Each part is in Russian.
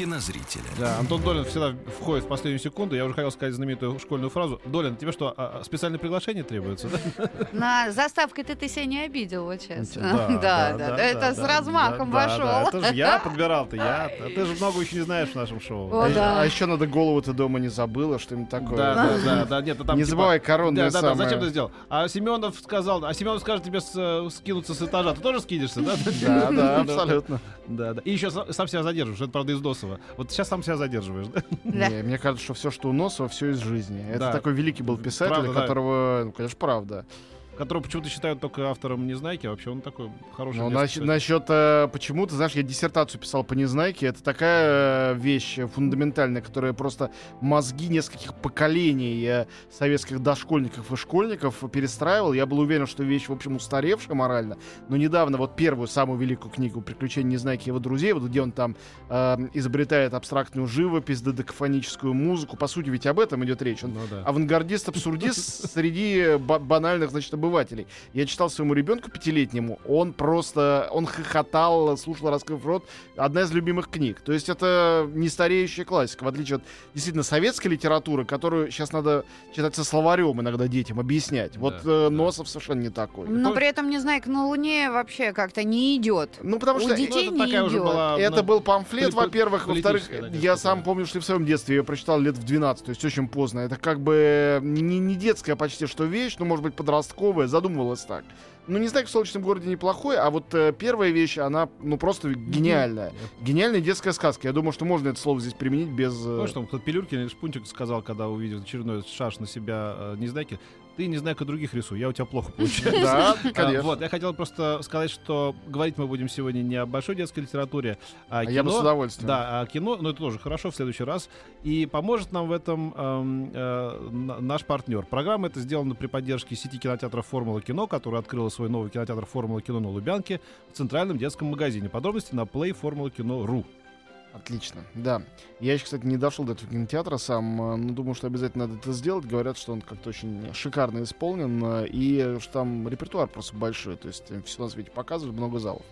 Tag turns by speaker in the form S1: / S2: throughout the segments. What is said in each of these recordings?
S1: кинозрителя.
S2: Да, Антон Долин всегда входит в последнюю секунду. Я уже хотел сказать знаменитую школьную фразу. Долин, тебе что, а, а, специальное приглашение требуется?
S3: На заставкой-то ты себя не обидел, вот честно.
S2: Да,
S3: Да, да, это с размахом вошел.
S2: Это же я подбирал-то, я. Ты же много еще не знаешь в нашем шоу.
S3: Да.
S4: А еще надо голову ты дома не забыла, что-нибудь такое.
S2: Да, да, да, нет, там
S4: Не
S2: типа-
S4: забывай коронное
S2: Да, да, зачем ты сделал? А Семенов сказал, а Семенов скажет тебе э, скинуться с этажа, ты тоже скинешься, да?
S4: Да, да, абсолютно.
S2: Да, да. И еще сам себя задерживаешь, это правда из Досова. Вот сейчас сам себя задерживаешь, да?
S4: Не, мне кажется, что все, что у Носова, все из жизни. Это
S2: Да.
S4: такой великий был писатель,
S2: Правда, да.
S4: которого, ну, конечно, правда.
S2: Которого почему-то считают только автором Незнайки, а вообще он такой хороший.
S4: Но
S2: детский
S4: насчет, э, почему, ты знаешь, я диссертацию писал по Незнайке. Это такая э, вещь фундаментальная, которая просто мозги нескольких поколений э, советских дошкольников и школьников перестраивал. Я был уверен, что вещь, в общем, устаревшая морально. Но недавно вот первую, самую великую книгу «Приключения Незнайки и его друзей», вот где он там э, изобретает абстрактную живопись, додекафоническую музыку. По сути, ведь об этом идет речь. Он
S2: Ну да.
S4: авангардист-абсурдист среди ба- банальных, значит, обывателей. Я читал своему ребенку пятилетнему, он просто, он хохотал, слушал, раскрыв рот. Одна из любимых книг. То есть это не стареющая классика, в отличие от действительно советской литературы, которую сейчас надо читать со словарем иногда детям, объяснять. Вот
S2: Да,
S4: э,
S2: да.
S4: Носов совершенно не такой.
S3: Но при этом Незнайка на Луне вообще как-то не идет.
S4: Ну, потому
S3: У
S4: что
S3: детей
S2: это
S3: не
S2: такая уже
S3: идет.
S2: была,
S4: Это
S2: ну,
S4: был памфлет, во-первых. Во-вторых, я сам
S2: да.
S4: помню, что и в своем детстве я прочитал лет в 12, то есть очень поздно. Это как бы не, не детская почти что вещь, ну, может быть, подростковая, задумывалась так. Ну, не знаю, в «Солнечном городе» неплохой, а вот э, первая вещь, она, ну, просто гениальная. Гениальная детская сказка. Я думаю, что можно это слово здесь применить без... э,
S2: Ну что, тут Пилюркин или Шпунтик сказал, когда увидел очередной шаш на себя э, Незнайки, ты Незнайка других рисуй, я у тебя плохо получается.
S4: Да,
S2: А,
S4: конечно.
S2: Вот, я хотел просто сказать, что говорить мы будем сегодня не о большой детской литературе, а о
S4: А я бы с
S2: кино.
S4: удовольствием.
S2: Да, а кино, ну это тоже хорошо в следующий раз. И поможет нам в этом эм, э, на- наш партнер. Программа эта сделана при поддержке сети кинотеатров «Формула кино», которая открыла свой новый кинотеатр «Формула кино» на Лубянке в центральном детском магазине. Подробности на playformulakino.ru.
S4: Отлично, да. Я еще, кстати, не дошел до этого кинотеатра сам, э, но думаю, что обязательно надо это сделать. Говорят, что он как-то очень шикарно исполнен, э, и что там репертуар просто большой, то есть все на свете показывают, много залов.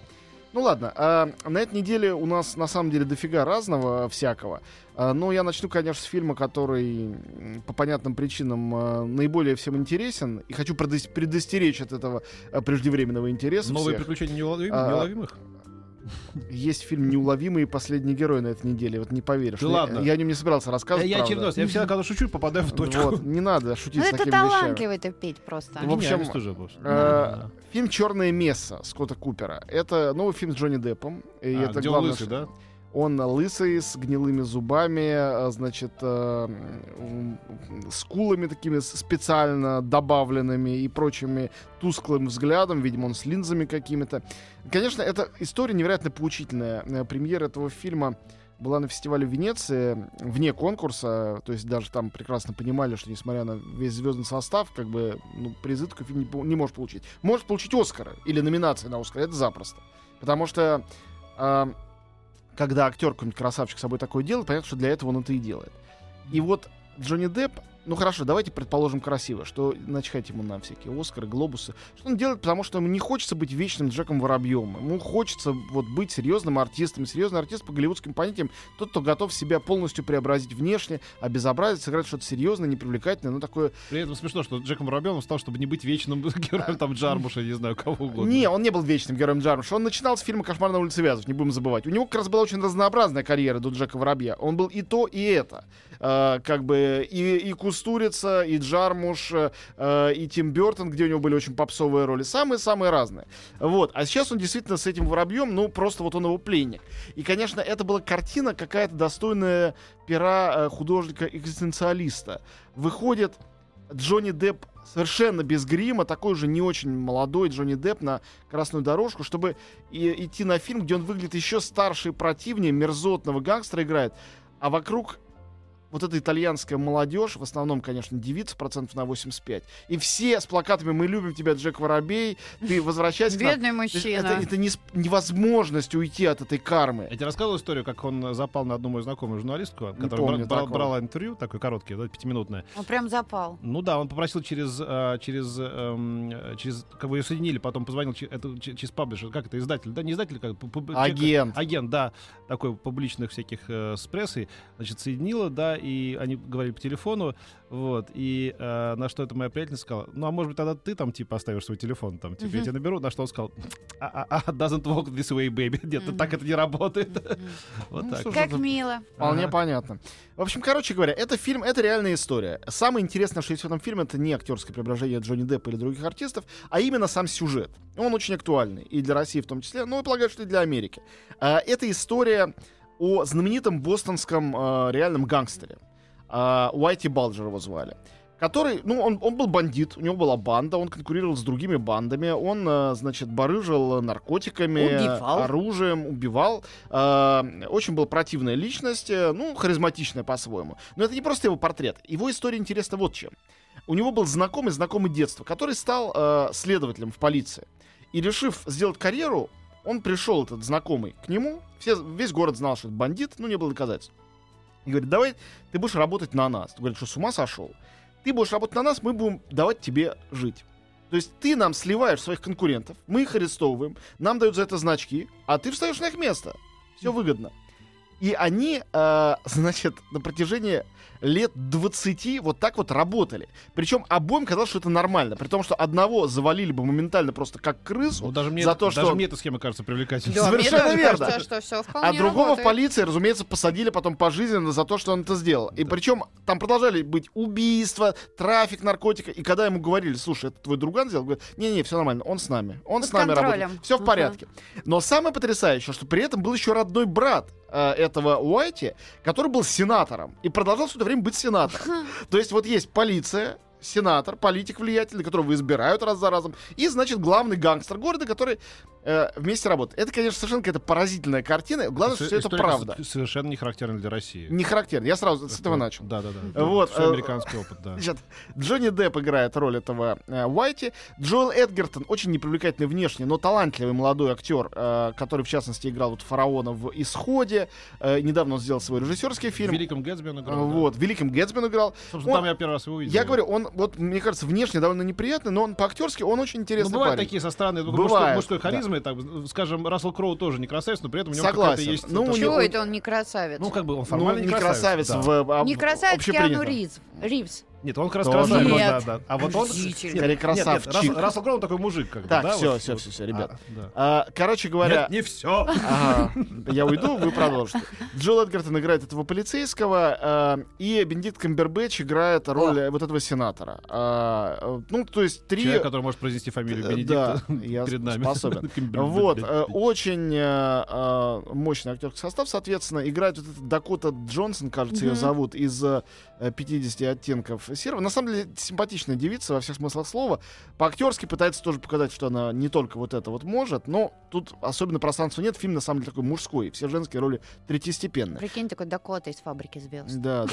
S4: Ну ладно, а на этой неделе у нас на самом деле дофига разного всякого. А, Но я начну, конечно, с фильма, который по понятным причинам э, наиболее всем интересен. И хочу предос- предостеречь от этого э, преждевременного интереса.
S2: Новые
S4: всех.
S2: приключения неуловим-
S4: А,
S2: неуловимых?
S4: Есть фильм «Неуловимые последний герой» на этой неделе. Вот не поверишь.
S2: Да ладно?
S4: Я о нем не собирался рассказывать,
S2: я
S4: правда.
S2: очередной раз. Я всегда, когда шучу, попадаю в точку.
S4: Вот, не надо шутить
S3: Ну
S4: с
S3: это
S4: такими вещами.
S3: талантливый-то петь просто.
S4: В общем,
S2: Гениальность уже, может.
S4: э,
S2: Да.
S4: Фильм «Черное место» Скотта Купера. Это новый фильм с Джонни Деппом. И
S2: А,
S4: это
S2: где он
S4: главное,
S2: лысый,
S4: что-
S2: да?
S4: Он лысый, с гнилыми зубами, э, значит, э, скулами такими специально добавленными и прочими тусклым взглядом. Видимо, он с линзами какими-то. Конечно, эта история невероятно поучительная. Э, Премьера этого фильма была на фестивале в Венеции, вне конкурса, то есть даже там прекрасно понимали, что несмотря на весь звездный состав, как бы, ну, призы такой фильм не, не может получить. Может получить Оскара или номинации на Оскар, это запросто. Потому что а, когда актер какой-нибудь красавчик с собой такое делает, понятно, что для этого он это и делает. И вот Джонни Депп, ну хорошо, давайте предположим красиво, что начхать ему на всякие Оскары, Глобусы. Что он делает, потому что ему не хочется быть вечным Джеком Воробьем. Ему хочется вот быть серьезным артистом. Серьезный артист по голливудским понятиям тот, кто готов себя полностью преобразить внешне, обезобразить, сыграть что-то серьезное, непривлекательное, ну такое
S2: При этом смешно, что Джеком Воробьевым он стал, чтобы не быть вечным героем там Джармуша, не знаю, кого угодно.
S4: Не, он не был вечным героем Джармуша. Он начинал с фильма «Кошмар на улице Вязов», не будем забывать. У него как раз была очень разнообразная карьера до Джека Воробья. Он был и то, и это. Э, как бы и, и Кустурица, и Джармуш, э, и Тим Бертон, где у него были очень попсовые роли. Самые-самые разные. Вот. А сейчас он действительно с этим Воробьем, ну, просто вот он его пленник. И, конечно, это была картина какая-то достойная пера э, художника-экзистенциалиста. Выходит Джонни Депп совершенно без грима, такой же не очень молодой Джонни Депп на красную дорожку, чтобы и- идти на фильм, где он выглядит еще старше и противнее, мерзотного гангстера играет, а вокруг вот эта итальянская молодежь, в основном, конечно, девицы, процентов на 85, и все с плакатами «Мы любим тебя, Джек Воробей», ты возвращайся к нам».
S3: Бедный мужчина.
S4: Это, это не невозможность уйти от этой кармы.
S2: Я тебе рассказывал историю, как он запал на одну мою знакомую журналистку, которая
S4: помню
S2: бра- бра-
S4: такого.
S2: брала интервью, такое короткое, да, пятиминутное.
S3: Он прям запал.
S2: Ну да, он попросил через, э, через, эм, через, как бы ее соединили, потом позвонил это, че- через паблишер, как это, издатель, да, не издатель, как
S4: Агент.
S2: агент, да, такой публичных всяких э, с прессой, значит, соединила, да, и они говорили по телефону, вот, и э, на что эта моя приятельница сказала, ну, а может быть, тогда ты там, типа, оставишь свой телефон, там, типа, я
S3: Мгм.
S2: тебя наберу, на что он сказал, а, а, а, doesn't work this way, baby, нет,
S3: Мгм.
S2: так это не работает,
S3: Мгм.
S2: вот
S4: Ну,
S2: так.
S3: Как
S4: это
S3: мило.
S4: Вполне
S2: Ага.
S4: понятно. В общем, короче говоря, это фильм, это реальная история. Самое интересное, что есть в этом фильме, это не актерское преображение Джонни Деппа или других артистов, а именно сам сюжет. Он очень актуальный и для России в том числе, но, полагаю, что и для Америки. А, Это история о знаменитом бостонском а, реальном гангстере. А, Уайти Балджер его звали. Который, ну, он, он был бандит, у него была банда, он конкурировал с другими бандами, он, а, значит, барыжил наркотиками,
S3: Убивал.
S4: оружием, убивал. А, очень была противная личность, э, ну, харизматичная по-своему. Но это не просто его портрет. Его история интересна вот чем. У него был знакомый, знакомый детства, который стал э, следователем в полиции. И решив сделать карьеру, он пришел, этот знакомый, к нему. Все, весь город знал, что это бандит, ну, не было доказательств. И говорит, давай ты будешь работать на нас. Говорит, что с ума сошел. Ты будешь работать на нас, мы будем давать тебе жить. То есть ты нам сливаешь своих конкурентов, мы их арестовываем, нам дают за это значки, а ты встаешь на их место. Все выгодно. И они, э, значит, на протяжении лет 20 вот так вот работали. Причем обоим казалось, что это нормально. При том, что одного завалили бы моментально просто как крысу,
S2: Ну, даже мне,
S4: за то, что
S2: даже
S4: он-
S2: мне эта схема кажется привлекательной.
S3: Да,
S4: Совершенно верно.
S3: кажется, что все вполне
S4: а другого в
S3: работает.
S4: полиции, разумеется, посадили потом пожизненно за то, что он это сделал. И
S2: Да.
S4: причем там продолжали быть убийства, трафик наркотика. И когда ему говорили, слушай, это твой друган сделал, говорит, не-не, все нормально, он с нами. Он
S3: Под
S4: с нами
S3: контролем.
S4: работает. Все в порядке. Но самое потрясающее, что при этом был еще родной брат э, этого Уайти, который был сенатором и продолжал все это время быть сенатором. То есть вот есть полиция, сенатор, политик влиятельный, которого избирают раз за разом, и, значит, главный гангстер города, который э, вместе работает. Это, конечно, совершенно какая-то поразительная картина. Главное, что все это правда.
S2: Совершенно не характерна для России.
S4: Не характерно. Я сразу с этого начал.
S2: Да, да, да.
S4: Вот,
S2: Всё
S4: э,
S2: американский опыт, да.
S4: Значит, Джонни Депп играет роль этого э, Уайти. Джоэл Эдгертон очень непривлекательный внешне, но талантливый молодой актер, э, который, в частности, играл вот фараона в «Исходе». Э, недавно он сделал свой режиссерский
S2: В
S4: фильм.
S2: Великом Гэтсби он
S4: Э,
S2: играл. да.
S4: Вот, в «Великом Гэтсби» он играл.
S2: Собственно,
S4: Он-
S2: там я первый раз его увидел.
S4: Я говорю, он, вот, мне кажется, внешне довольно неприятный, но он по-актерски, он очень
S2: Ну,
S4: интересный
S2: бывают
S4: парень.
S2: такие со стороны такой
S4: Бывает,
S2: мужской, мужской
S4: да.
S2: харизмы, так, скажем, Рассел Кроу тоже не красавец, но при этом у него
S4: Согласен.
S2: какая-то есть...
S4: Ну,
S2: то, что-
S3: Чего это он не красавец?
S2: Ну, как бы он
S4: Ну,
S2: формально
S4: не красавец,
S2: да.
S4: в, а,
S3: не красавец Киану. Ривз. Ривз.
S2: Нет, он как раз красавец,
S3: Нет.
S2: да, да. А вот он... Нет,
S4: Скорее,
S2: нет, нет,
S4: красавчик.
S2: Рассел, Кроу такой мужик, как бы,
S4: Так,
S2: да,
S4: всё,
S2: вот,
S4: всё,
S2: вот.
S4: всё, всё, ребят.
S2: А, да.
S4: А, короче говоря,
S2: Нет, не все.
S4: Ага, я уйду, вы продолжите. Джоэл Эдгертон играет этого полицейского, э, и Бенедикт Камбербэтч играет роль э, вот этого сенатора. А, э, ну, то есть три...
S2: Человек, который может произнести фамилию
S4: Э,
S2: Бенедикта
S4: да, я
S2: перед нами.
S4: способен. Вот, очень э, мощный актерский состав, соответственно, играет вот этот Дакота Джонсон, кажется, ее зовут, из э, 50 оттенков серого. На самом деле, симпатичная девица во всех смыслах слова. По-актерски пытается тоже показать, что она не только вот это вот может, но тут особенно пространства нет. Фильм, на самом деле, такой мужской. Все женские роли третьестепенные.
S3: Прикинь, такой Дакота из фабрики звезд.
S4: Да, да.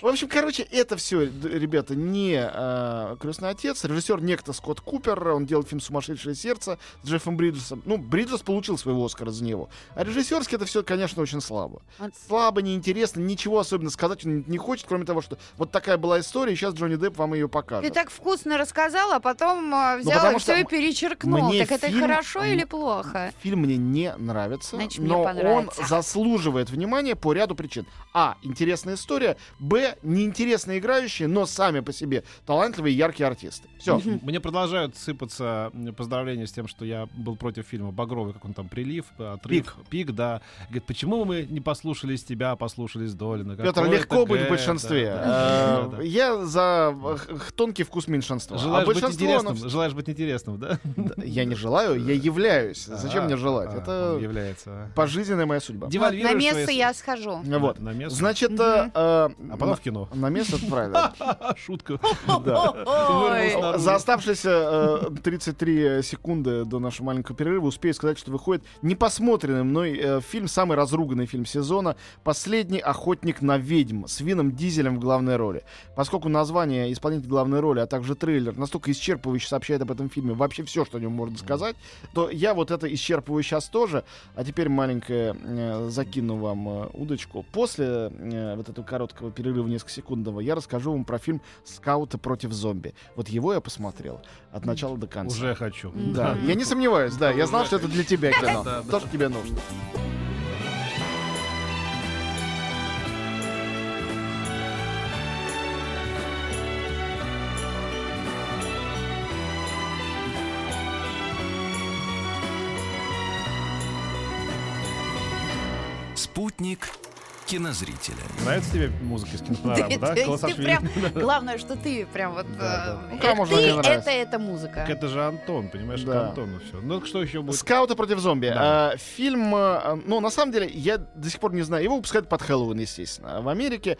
S4: В общем, короче, это все, ребята, не э, крестный отец. Режиссер некто Скотт Купер. Он делал фильм Сумасшедшее сердце с Джеффом Бриджесом. Ну, Бриджес получил своего Оскара за него. А режиссерски это все, конечно, очень слабо. Слабо, неинтересно, ничего особенно сказать он не хочет, кроме того, что вот такая была история, и сейчас Джонни Депп вам ее
S3: Ты
S4: покажет.
S3: так вкусно рассказал, а потом а, взял
S4: потому
S3: и все и перечеркнул.
S4: мне
S3: Так это
S4: фильм-
S3: хорошо
S4: м-
S3: или плохо?
S4: Фильм мне не нравится,
S3: Значит, мне
S4: но он заслуживает внимания по ряду причин. А. Интересная история. Б. Неинтересно играющие, но сами по себе талантливые и яркие артисты. Все.
S2: Мне продолжают сыпаться поздравления с тем, что я был против фильма «Багровый», как он там, «Прилив», «Отрыв», «Пик», да. Говорит, почему мы не послушались тебя, послушались Долина?
S4: Петр, легко
S2: это
S4: быть в большинстве. Э,
S2: да.
S4: Я за э, тонкий вкус меньшинства.
S2: Желаешь
S4: а
S2: быть
S4: большинство,
S2: интересным,
S4: оно-
S2: желаешь быть интересным, да?
S4: Я не желаю, я являюсь. Зачем
S2: А,
S4: мне желать?
S2: а,
S4: Это
S2: является. а.
S4: пожизненная моя судьба.
S3: На место я схожу.
S4: Вот.
S2: На место.
S4: Значит, э, э,
S2: А потом
S4: на-
S2: в кино.
S4: на место правильно.
S2: Шутка.
S4: За оставшиеся э, 33 секунды до нашего маленького перерыва успею сказать, что выходит непосмотренный мной э, фильм, самый разруганный фильм сезона «Последний охотник на ведьм» с Вином Дизелем в главной роли. Поскольку название исполнитель главной роли, а также трейлер настолько исчерпывающе сообщает об этом фильме, вообще все, что о нем можно сказать, то я вот это исчерпываю сейчас тоже. А теперь маленькое э, закину вам э, удочку. После э, вот этого короткого перерыва несколько секундного я расскажу вам про фильм «Скауты против зомби». Вот его я посмотрел от начала до конца.
S2: Уже хочу.
S4: Да, я не сомневаюсь, да, я знал, что это для тебя кино. То, что тебе нужно.
S1: Спутник кинозрителя.
S2: Нравится тебе музыка из кинопрограммы,
S3: Ты-
S2: да?
S3: ты- Главное, что ты прям вот... Э,
S4: же
S3: ты
S4: не нравится?
S3: это эта музыка.
S2: Так Это же Антон, понимаешь, к Антону все. Ну, что еще будет?
S4: Скауты против зомби. А, Фильм, э, ну, на самом деле, я до сих пор не знаю. Его выпускают под Хэллоуин, естественно, в Америке.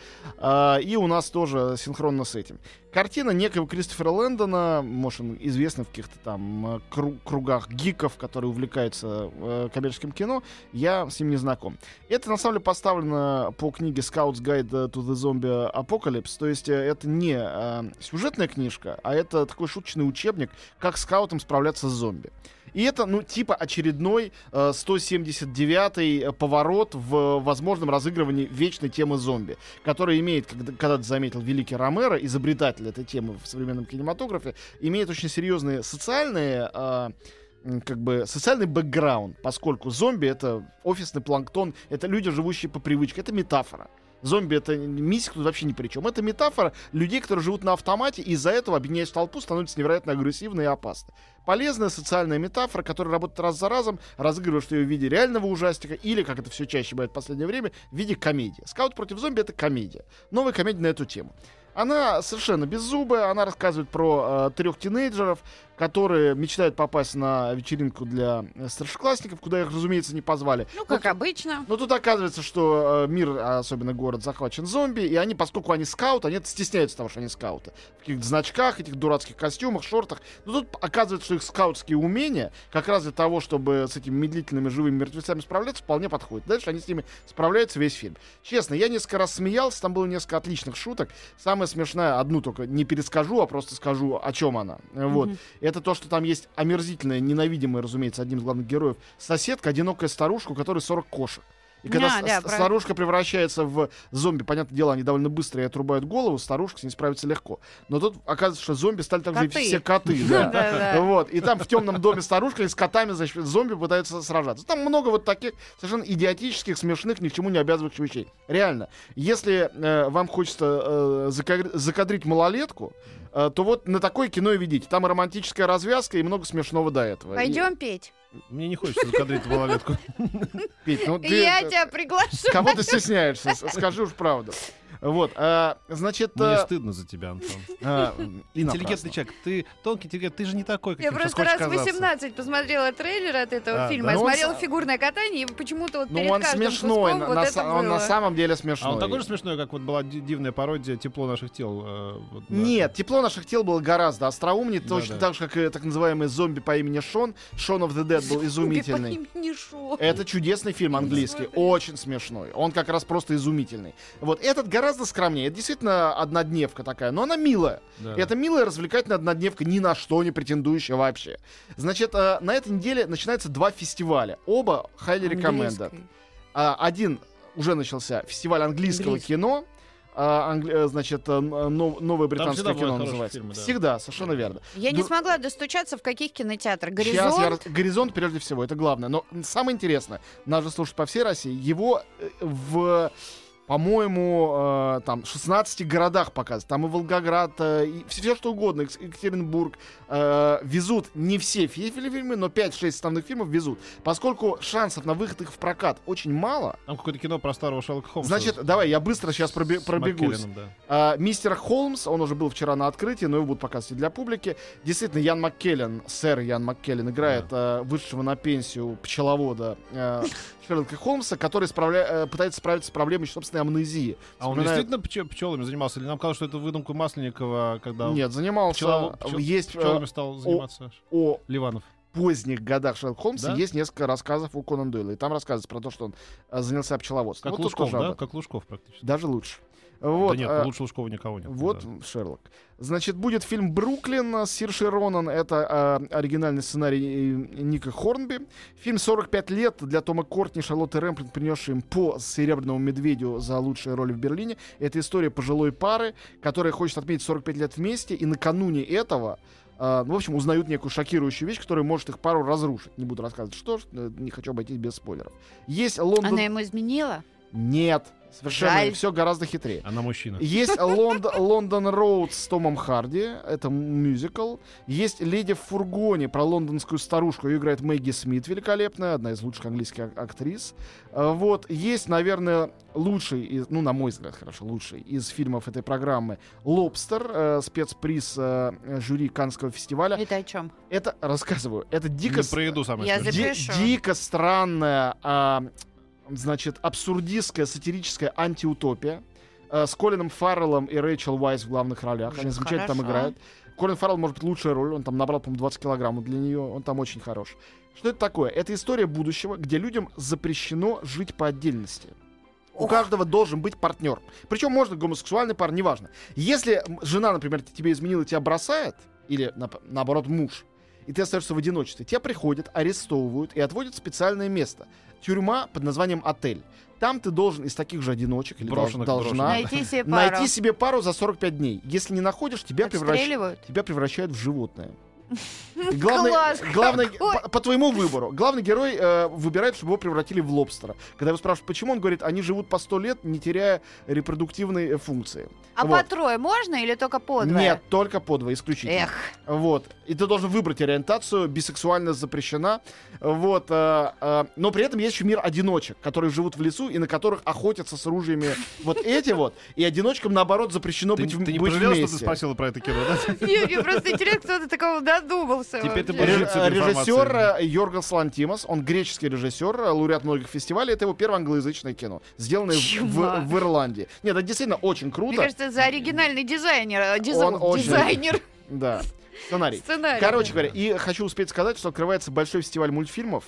S4: И у нас тоже синхронно с этим. Картина некого Кристофера Лэндона, может, он известный в каких-то там э, кру- кругах гиков, которые увлекаются э, коммерческим кино. Я с ним не знаком. Это, на самом деле, поставлено по книге Scouts Guide to the Zombie Apocalypse. То есть э, это не э, сюжетная книжка, а это такой шуточный учебник, как скаутам справляться с зомби. И это, ну, типа очередной э, 179-й э, поворот в возможном разыгрывании вечной темы зомби, который имеет, когда, когда-то заметил великий Ромеро, изобретатель этой темы в современном кинематографе, имеет очень серьезные социальные э, как бы социальный бэкграунд, поскольку зомби это офисный планктон, это люди, живущие по привычке, это метафора. Зомби это миссия тут вообще ни при чем. Это метафора людей, которые живут на автомате, и из-за этого, объединяясь в толпу, становятся невероятно агрессивны и опасны. Полезная социальная метафора, которая работает раз за разом, разыгрываешь ее в виде реального ужастика или, как это все чаще бывает в последнее время, в виде комедии. Скаут против зомби это комедия. Новая комедия на эту тему. Она совершенно беззубая, она рассказывает про э, трех тинейджеров, которые мечтают попасть на вечеринку для э, старшеклассников, куда их, разумеется, не позвали.
S3: Ну, как обычно.
S4: Но тут оказывается, что э, мир, а особенно город, захвачен зомби, и они, поскольку они скауты, они стесняются того, что они скауты. В каких-то значках, этих дурацких костюмах, шортах. Но тут оказывается, что их скаутские умения, как раз для того, чтобы с этими медлительными живыми мертвецами справляться, вполне подходят. Дальше они с ними справляются весь фильм. Честно, я несколько раз смеялся, там было несколько отличных шуток. Самая смешная, одну только не перескажу, а просто скажу, о чем она. Вот.
S3: Мгм.
S4: Это то, что там есть омерзительная, ненавидимая, разумеется, одним из главных героев, соседка, одинокая старушка, у которой 40 кошек. И когда
S3: Да,
S4: с-
S3: да,
S4: старушка превращается в зомби, понятное дело, они довольно быстро ей отрубают голову, старушка с ней справится легко. Но тут оказывается, что зомби стали также и
S3: Коты.
S4: все коты. Да. Вот. И там в темном доме старушка и с котами, значит, зомби пытаются сражаться. Там много вот таких совершенно идиотических, смешных, ни к чему не обязывающих вещей. Реально. Если э, вам хочется э, закадри- закадрить малолетку, э, то вот на такое кино и ведите. Там и романтическая развязка, и много смешного до этого. И-
S3: Пойдем петь.
S2: Мне не хочется закадрить малолетку.
S4: Петь, ну ты-
S3: Я тебя приглашу.
S4: Кого ты стесняешься? Скажи уж правду. Вот, а, значит...
S2: Мне
S4: а,
S2: стыдно за тебя, Антон.
S4: а,
S2: Интеллигентный человек. Ты тонкий интеллигент, ты же не такой,
S3: Я
S2: каким сейчас
S3: просто раз
S2: казаться.
S3: 18 посмотрела трейлер от этого
S2: А,
S3: фильма.
S2: да?
S3: Я
S4: Ну, он
S3: смотрела
S4: с-
S3: фигурное катание, и почему-то вот
S4: Ну,
S3: перед
S4: он
S3: каждым
S4: смешной, на,
S3: вот
S4: на
S3: это
S4: он на
S3: было.
S4: самом деле
S2: А
S4: смешной.
S2: он такой же смешной, как вот была ди- дивная пародия «Тепло наших тел». э, вот, да.
S4: Нет, тепло наших тел было гораздо остроумнее,
S2: Да,
S4: точно
S2: да.
S4: так же, как и так называемый зомби по имени Шон. Шон of the Dead был
S3: Зомби
S4: изумительный. Это чудесный фильм английский, очень смешной. Он как раз просто изумительный. Вот этот гораздо скромнее. Это действительно однодневка такая, но она милая.
S2: Да.
S4: Это милая, развлекательная однодневка, ни на что не претендующая вообще. Значит, э, на этой неделе начинается два фестиваля. Оба highly recommended. А, Один уже начался фестиваль английского
S3: Английский.
S4: кино. А, англи- э, значит, э, нов- новое британское кино называется.
S2: фильмы, да.
S4: Всегда, совершенно верно.
S3: Я не
S4: Ду-
S3: смогла достучаться, в каких кинотеатрах.
S4: Сейчас я
S3: Горизонт.
S4: Горизонт прежде всего, это главное. Но самое интересное, нас же слушают по всей России, его э, в по-моему, э, там 16 городах показывают. Там и Волгоград, э, и все что угодно, Екатеринбург. Э, везут не все фи- фильмы, но 5-6 основных фильмов везут. Поскольку шансов на выход их в прокат очень мало,
S2: Там какое-то кино про старого Шерлока Холмса.
S4: значит, давай, я быстро сейчас
S2: с
S4: пробегусь.
S2: Да.
S4: А, мистер Холмс, он уже был вчера на открытии, но его будут показывать для публики. Действительно, Ян Маккеллен, сэр Ян Маккеллен, играет э, вышедшего на пенсию пчеловода э, Шерлока Холмса, который справля- э, пытается справиться с проблемой собственной амнезии.
S2: А он
S4: Вспоминает-
S2: действительно пче- пчелами занимался? Или нам казалось, что это выдумка Масленникова, когда
S4: Нет, занимался...
S2: пчелово- пчел-
S4: есть э,
S2: пчелами стал заниматься
S4: о
S2: Ливанов?
S4: поздних годах Шерлока Холмса
S2: Да?
S4: есть несколько рассказов у Конан Дойла. И там рассказывается про то, что он э, занялся пчеловодством.
S2: Как
S4: Вот
S2: Лужков, да? Как Лужков практически.
S4: Даже лучше. Вот,
S2: да нет,
S4: э,
S2: лучше Лужкова никого нет.
S4: Вот
S2: Да.
S4: Шерлок. Значит, будет фильм «Бруклин» с Сиршей Ронан. Это э, оригинальный сценарий э, Ника Хорнби. Фильм «45 лет» для Тома Кортни, Шарлотты Рэмплин, принесший им по «Серебряному медведю» за лучшие роли в Берлине. Это история пожилой пары, которая хочет отметить 45 лет вместе, и накануне этого э, ну, в общем, узнают некую шокирующую вещь, которая может их пару разрушить. Не буду рассказывать, что, э, не хочу обойтись без спойлеров. Есть Лондон...
S3: Она ему изменила?
S4: Нет, совершенно
S3: Жаль.
S4: все гораздо хитрее.
S2: Она мужчина.
S4: Есть Лонд- Лондон Роуд с Томом Харди, это мюзикл. Есть Леди в фургоне про лондонскую старушку, ее играет Мэгги Смит, великолепная, одна из лучших английских ак- актрис. А, Вот, есть, наверное, лучший, из, ну, на мой взгляд, хорошо, лучший из фильмов этой программы «Лобстер», э, спецприз э, жюри Каннского фестиваля.
S3: Это о чем?
S4: Это, рассказываю, это дико...
S2: Не про еду самое
S3: Я.
S4: Ди- дико странная, а, значит, абсурдистская, сатирическая антиутопия а, с Колином Фарреллом и Рэйчел Уайс в главных ролях. Они замечательно там играют. Колин Фаррелл, может быть, лучшая роль. Он там набрал, по-моему, 20 килограммов для нее. Он там очень хорош. Что это такое? Это история будущего, где людям запрещено жить по отдельности. У каждого должен быть партнер. Причем можно гомосексуальный пар, неважно. Если жена, например, тебе изменила, тебя бросает, или нап- наоборот муж, и ты остаешься в одиночестве, тебя приходят, арестовывают и отводят в специальное место. Тюрьма под названием отель. Там ты должен из таких же одиночек или
S2: Брошенных,
S4: должна
S3: Найти себе пару.
S4: найти себе пару за 45 дней. Если не находишь, тебя, превращ- тебя превращают в животное. Главный,
S3: Класс
S4: главный по, по твоему выбору. Главный герой э, выбирает, чтобы его превратили в лобстера. Когда его спрашивают, почему, он говорит, они живут по 100 лет, не теряя репродуктивной э, функции.
S3: А
S4: Вот.
S3: по трое можно или только по двое?
S4: Нет, только по два, исключительно.
S3: Эх,
S4: Вот. И ты должен выбрать ориентацию, бисексуальность запрещена. Вот. э, э, но при этом есть еще мир одиночек, которые живут в лесу и на которых охотятся с ружьями вот эти вот. И одиночкам, наоборот, запрещено
S2: Ты,
S4: быть, в-
S2: ты не
S4: быть
S2: пожалел, что
S4: вместе.
S2: ты спросила про это кино, да?
S3: не, мне просто интересно, кто до такого додумался.
S2: Теперь ты
S4: Режиссер э, Йоргос Лантимос, он греческий режиссер, э, лауреат многих фестивалей. Это его первое англоязычное кино, сделанное в, в- Ирландии. Нет, это действительно очень
S3: Мне
S4: круто.
S3: кажется, за оригинальный дизайнер, э, диз-
S4: Он очень-
S3: дизайнер
S4: Да, сценарий.
S3: сценария.
S4: Короче говоря, и хочу успеть сказать, что открывается большой фестиваль мультфильмов.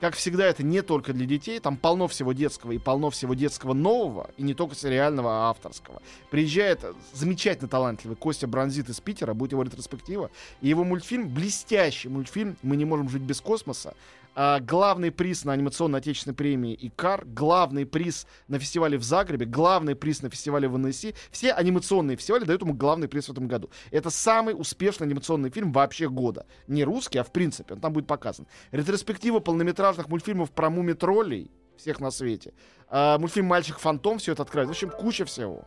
S4: Как всегда, это не только для детей, там полно всего детского и полно всего детского нового, и не только сериального, а авторского. Приезжает замечательно талантливый Костя Бронзит из Питера, будет его ретроспектива, и его мультфильм, блестящий мультфильм «Мы не можем жить без космоса», а, главный приз на анимационной отечественной премии ИКАР, главный приз на фестивале в Загребе, главный приз на фестивале в НСИ. Все анимационные фестивали дают ему главный приз в этом году. Это самый успешный анимационный фильм вообще года. Не русский, а в принципе. Он там будет показан. Ретроспектива полнометражных мультфильмов про муми-троллей всех на свете. А, мультфильм «Мальчик-фантом» все это открывает. В общем, куча всего.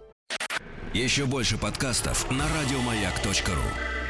S1: Еще больше подкастов на радиомаяк.ру.